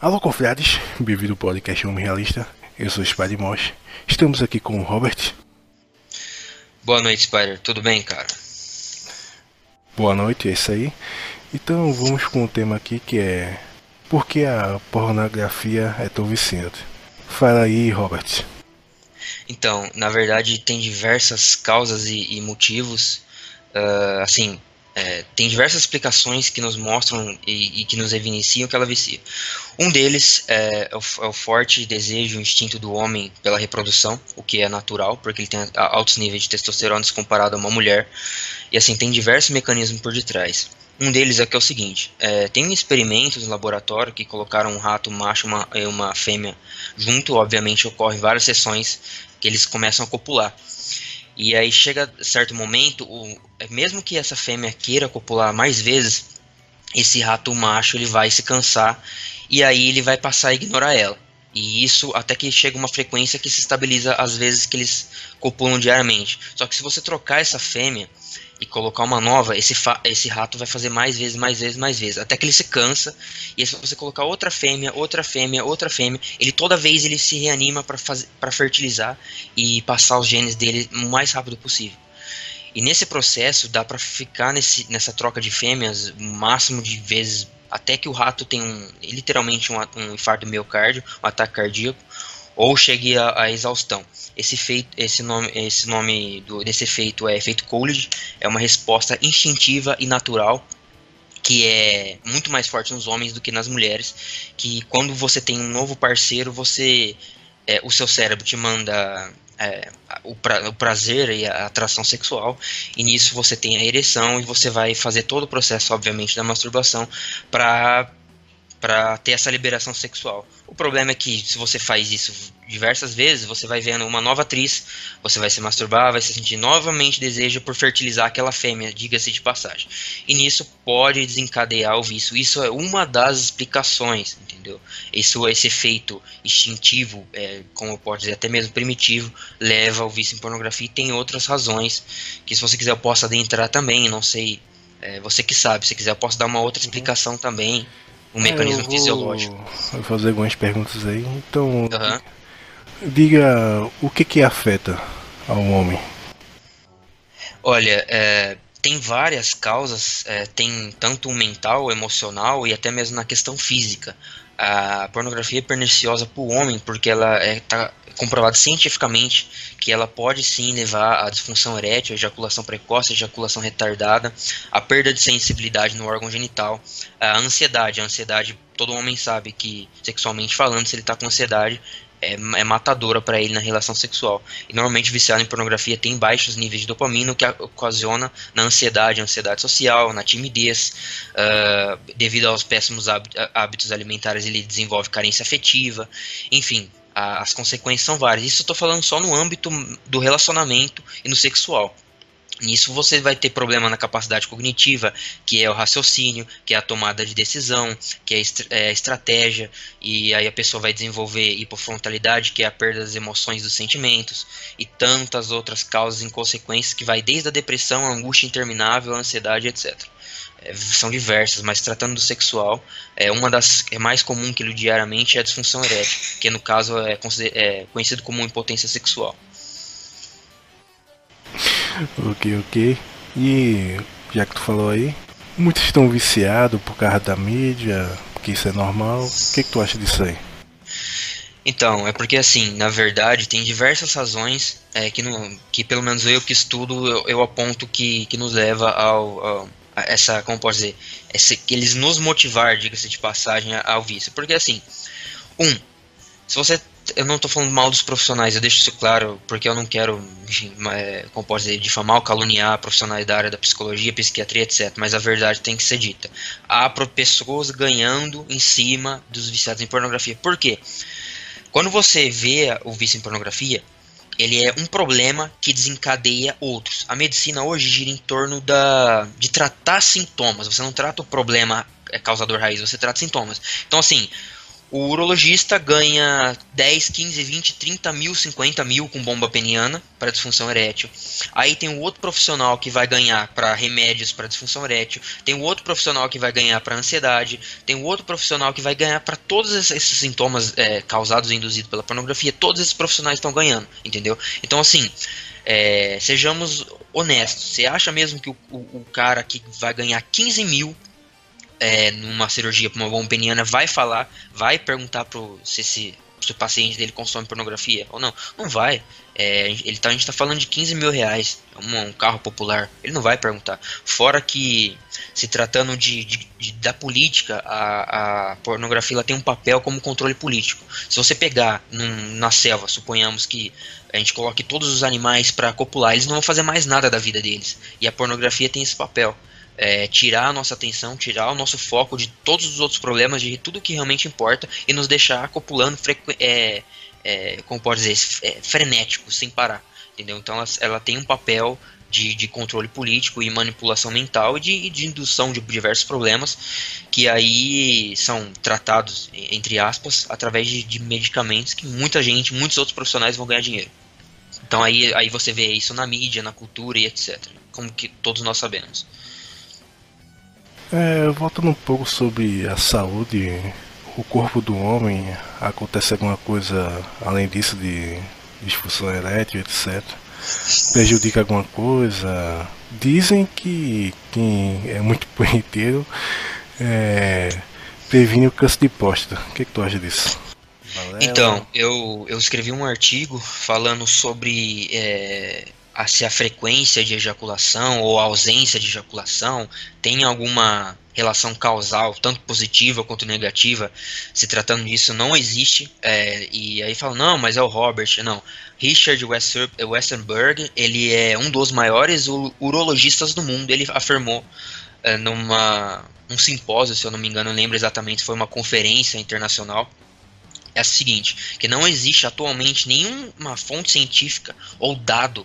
Alô, confrades, bem-vindo ao podcast Homem Realista. Eu sou o Spider Mosh. Estamos aqui com o Robert. Boa noite, Spider. Tudo bem, cara? Boa noite, é isso aí. Então vamos com um tema aqui que é Por que a pornografia é tão viciante? Fala aí, Robert. Então, na verdade, tem diversas causas e, e motivos. Uh, assim, é, tem diversas explicações que nos mostram e, e, que nos evidenciam que ela vicia. Um deles é, é, o, é, o, forte desejo, o instinto do homem pela reprodução, o que é natural, porque ele tem altos níveis de testosterona comparado a uma mulher. E assim, tem diversos mecanismos por detrás. Um deles é que é o seguinte: é, tem experimentos no laboratório que colocaram um rato macho e uma, uma fêmea junto, obviamente ocorrem várias sessões que eles começam a copular. E aí chega certo momento, o, mesmo que essa fêmea queira copular mais vezes, esse rato macho ele vai se cansar e aí ele vai passar a ignorar ela. E isso até que chega uma frequência que se estabiliza às vezes que eles copulam diariamente. Só que se você trocar essa fêmea, e colocar uma nova, esse, esse rato vai fazer mais vezes, mais vezes, mais vezes, até que ele se cansa. E se você colocar outra fêmea, outra fêmea, outra fêmea, ele toda vez ele se reanima para fertilizar e passar os genes dele o mais rápido possível. E nesse processo dá para ficar nesse, nessa troca de fêmeas o máximo de vezes até que o rato tem um, literalmente um, um infarto miocárdio, um ataque cardíaco, ou chegue à, exaustão. Esse, feito, esse nome, esse nome do, desse efeito é efeito Coolidge, é uma resposta instintiva e natural que é muito mais forte nos homens do que nas mulheres, que quando você tem um novo parceiro, você é, o seu cérebro te manda é, o, pra, o, prazer e a atração sexual, e nisso você tem a ereção e você vai fazer todo o processo, obviamente, da masturbação para para ter essa liberação sexual. O problema é que se você faz isso diversas vezes, você vai vendo uma nova atriz, você vai se masturbar, vai se sentir novamente desejo por fertilizar aquela fêmea, diga-se de passagem. E nisso pode desencadear o vício. Isso é uma das explicações, entendeu? Isso, esse efeito instintivo, é, como eu posso dizer, até mesmo primitivo, leva ao vício em pornografia e tem outras razões que se você quiser eu posso adentrar também, não sei, é, você que sabe, se quiser eu posso dar uma outra explicação também um mecanismo vou, fisiológico. Vou fazer algumas perguntas aí. Então, uhum. diga o que que afeta ao homem? Olha, é, tem várias causas, é, tem tanto mental, emocional e até mesmo na questão física. A pornografia é perniciosa para o homem porque ela está é, tá comprovado cientificamente que ela pode sim levar à disfunção erétil, ejaculação precoce, ejaculação retardada, a perda de sensibilidade no órgão genital, a ansiedade. A ansiedade, todo homem sabe que, sexualmente falando, se ele está com ansiedade, é, é matadora para ele na relação sexual. E normalmente viciado em pornografia tem baixos níveis de dopamina, o que ocasiona na ansiedade, ansiedade social, na timidez. Uh, devido aos péssimos hábitos alimentares, ele desenvolve carência afetiva. Enfim, as consequências são várias. Isso eu estou falando só no âmbito do relacionamento e no sexual. Nisso você vai ter problema na capacidade cognitiva, que é o raciocínio, que é a tomada de decisão, que é, é a estratégia, e aí a pessoa vai desenvolver hipofrontalidade, que é a perda das emoções e dos sentimentos, e tantas outras causas e consequências que vai desde a depressão, a angústia interminável, a ansiedade, etc é, são diversas, mas tratando do sexual, é uma das é mais comum que ele diariamente é a disfunção erétil, que no caso é, é conhecido como impotência sexual. Ok, ok. E já que tu falou aí, muitos estão viciados por causa da mídia, porque isso é normal. O que, que tu acha disso aí? Então, é porque assim, na verdade, tem diversas razões é, que, no, que pelo menos eu que estudo, eu, eu aponto que, que nos leva ao, ao essa, como posso dizer, esse, eles nos motivar, diga-se de passagem, ao vício. Porque assim, um, se você, eu não estou falando mal dos profissionais, eu deixo isso claro, porque eu não quero, enfim, é, como posso dizer, difamar ou caluniar profissionais da área da psicologia, psiquiatria, etc. Mas a verdade tem que ser dita. Há pessoas ganhando em cima dos viciados em pornografia. Por quê? Quando você vê o vício em pornografia, ele é um problema que desencadeia outros. A medicina hoje gira em torno da, de tratar sintomas. Você não trata o problema é, causador raiz, você trata sintomas. Então, assim, o urologista ganha 10, 15, 20, 30 mil, 50 mil com bomba peniana para disfunção erétil. Aí tem o outro profissional que vai ganhar para remédios para disfunção erétil. Tem o outro profissional que vai ganhar para ansiedade. Tem o outro profissional que vai ganhar para todos esses sintomas é, causados e induzidos pela pornografia. Todos esses profissionais estão ganhando, entendeu? Então, assim, é, sejamos honestos. Você acha mesmo que o, o, o cara que vai ganhar 15 mil é, numa cirurgia para uma bomba peniana vai falar, vai perguntar pro, se, se, se o paciente dele consome pornografia ou não. Não vai. É, ele tá, a gente está falando de 15 mil reais, um, um, carro popular. Ele não vai perguntar. Fora que, se tratando de, de, de da política, a, a, pornografia ela tem um papel como controle político. Se você pegar num, na selva, suponhamos que a gente coloque todos os animais para copular, eles não vão fazer mais nada da vida deles. E a pornografia tem esse papel é, tirar a nossa atenção, tirar o nosso foco de todos os outros problemas, de tudo que realmente importa e nos deixar copulando, é, é, como pode dizer, é, frenético, sem parar. Entendeu? Então ela, ela tem um papel de, de, controle político e manipulação mental e de, de, indução de diversos problemas que aí são tratados, entre aspas, através de, de, medicamentos que muita gente, muitos outros profissionais vão ganhar dinheiro. Então aí, aí você vê isso na mídia, na cultura e etc. Como que todos nós sabemos. É, voltando um pouco sobre a saúde, o corpo do homem, acontece alguma coisa além disso de disfunção erétil, etc. Prejudica alguma coisa? Dizem que quem é muito punheteiro é, previne o câncer de próstata. O que, é que tu acha disso? Então, eu, eu escrevi um artigo falando sobre é, a, se a frequência de ejaculação ou a ausência de ejaculação tem alguma relação causal, tanto positiva quanto negativa, se tratando disso, não existe. É, e aí fala, não, mas é o Robert. Não. Richard Westenberg, ele é um dos maiores urologistas do mundo. Ele afirmou é, numa um simpósio, se eu não me engano, não lembro exatamente, foi uma conferência internacional é a seguinte, que não existe atualmente nenhuma fonte científica ou dado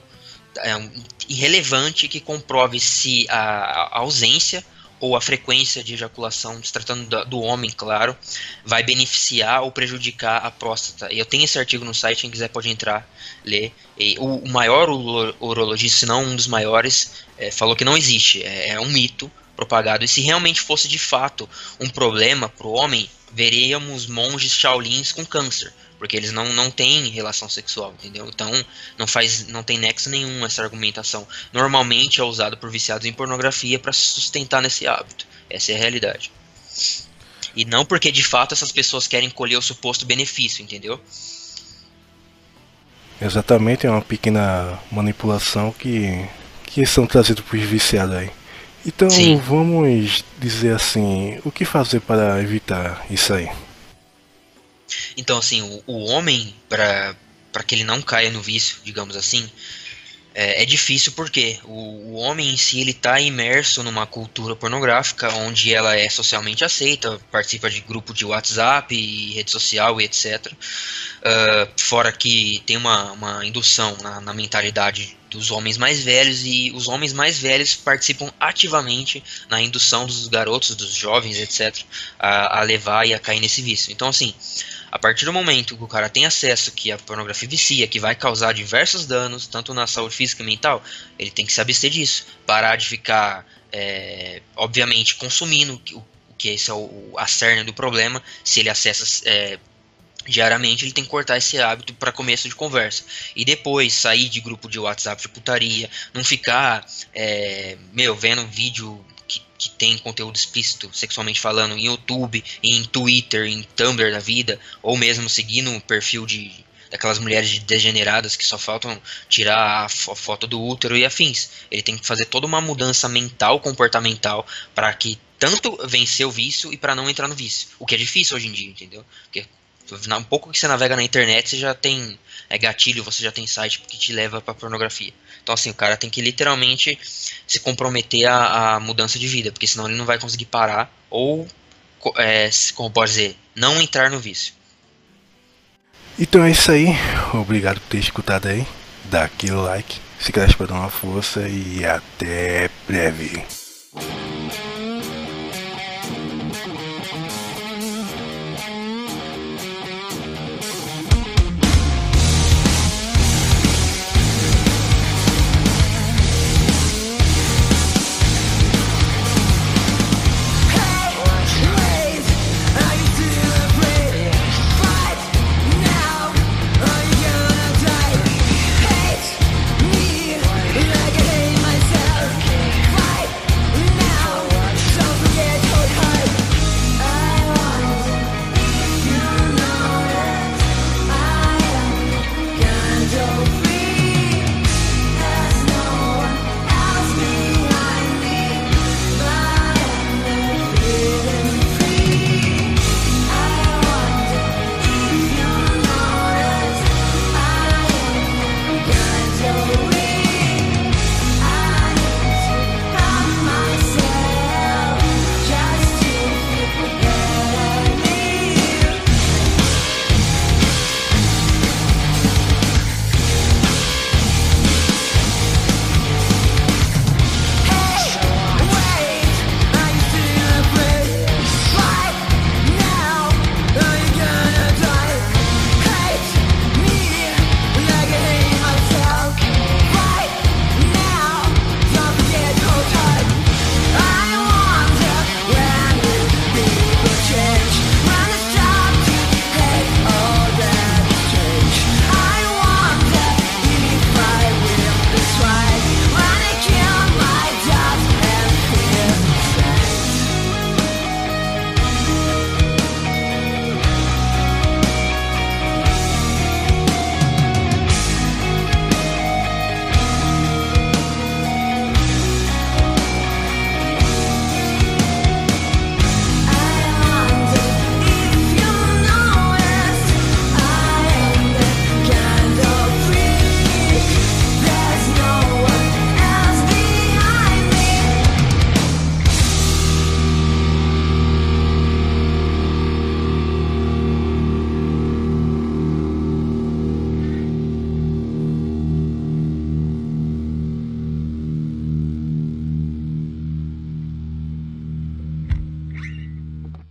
é, irrelevante que comprove se a, a, ausência ou a frequência de ejaculação, se tratando do, do, homem, claro, vai beneficiar ou prejudicar a próstata. Eu tenho esse artigo no site, quem quiser pode entrar, ler. E o, o maior urologista, se não um dos maiores, é, falou que não existe, é, é um mito propagado. E se realmente fosse de fato um problema para o homem, veríamos monges Shaolins com câncer porque eles não, não têm relação sexual, entendeu? Então não faz não tem nexo nenhum essa argumentação. Normalmente é usado por viciados em pornografia para sustentar nesse hábito. Essa é a realidade. E não porque de fato essas pessoas querem colher o suposto benefício, entendeu? Exatamente, é uma pequena manipulação que, que são trazidos por viciados aí. Então Sim. vamos dizer assim, o que fazer para evitar isso aí? Então, assim, o, o homem, para que ele não caia no vício, digamos assim, é, é difícil porque o, o, homem em si ele está imerso numa cultura pornográfica onde ela é socialmente aceita, participa de grupo de WhatsApp, e rede social e etc. Uh, ah, fora que tem uma, uma indução na, na mentalidade dos homens mais velhos e os homens mais velhos participam ativamente na indução dos garotos, dos jovens, etc., a, a levar e a cair nesse vício. Então, assim, a partir do momento que o cara tem acesso que a pornografia vicia, que vai causar diversos danos, tanto na saúde física e mental, ele tem que se abster disso. Parar de ficar, é, obviamente, consumindo, que esse é o, a cerne do problema. Se ele acessa é, diariamente, ele tem que cortar esse hábito para começo de conversa. E depois sair de grupo de WhatsApp de putaria, não ficar, é, meu, vendo vídeo que tem conteúdo explícito, sexualmente falando, em YouTube, em Twitter, em Tumblr da vida, ou mesmo seguindo o perfil de daquelas mulheres degeneradas que só faltam tirar a foto do útero e afins. Ele tem que fazer toda uma mudança mental, comportamental, para que tanto vencer o vício e para não entrar no vício. O que é difícil hoje em dia, entendeu? Porque um pouco que você navega na internet, você já tem é, gatilho, você já tem site que te leva para pornografia. Então, assim, o cara tem que literalmente se comprometer à, mudança de vida, porque senão ele não vai conseguir parar ou, é, como pode dizer, não entrar no vício. Então é isso aí. Obrigado por ter escutado aí. Dá aquele like, se quiser para dar uma força e até breve.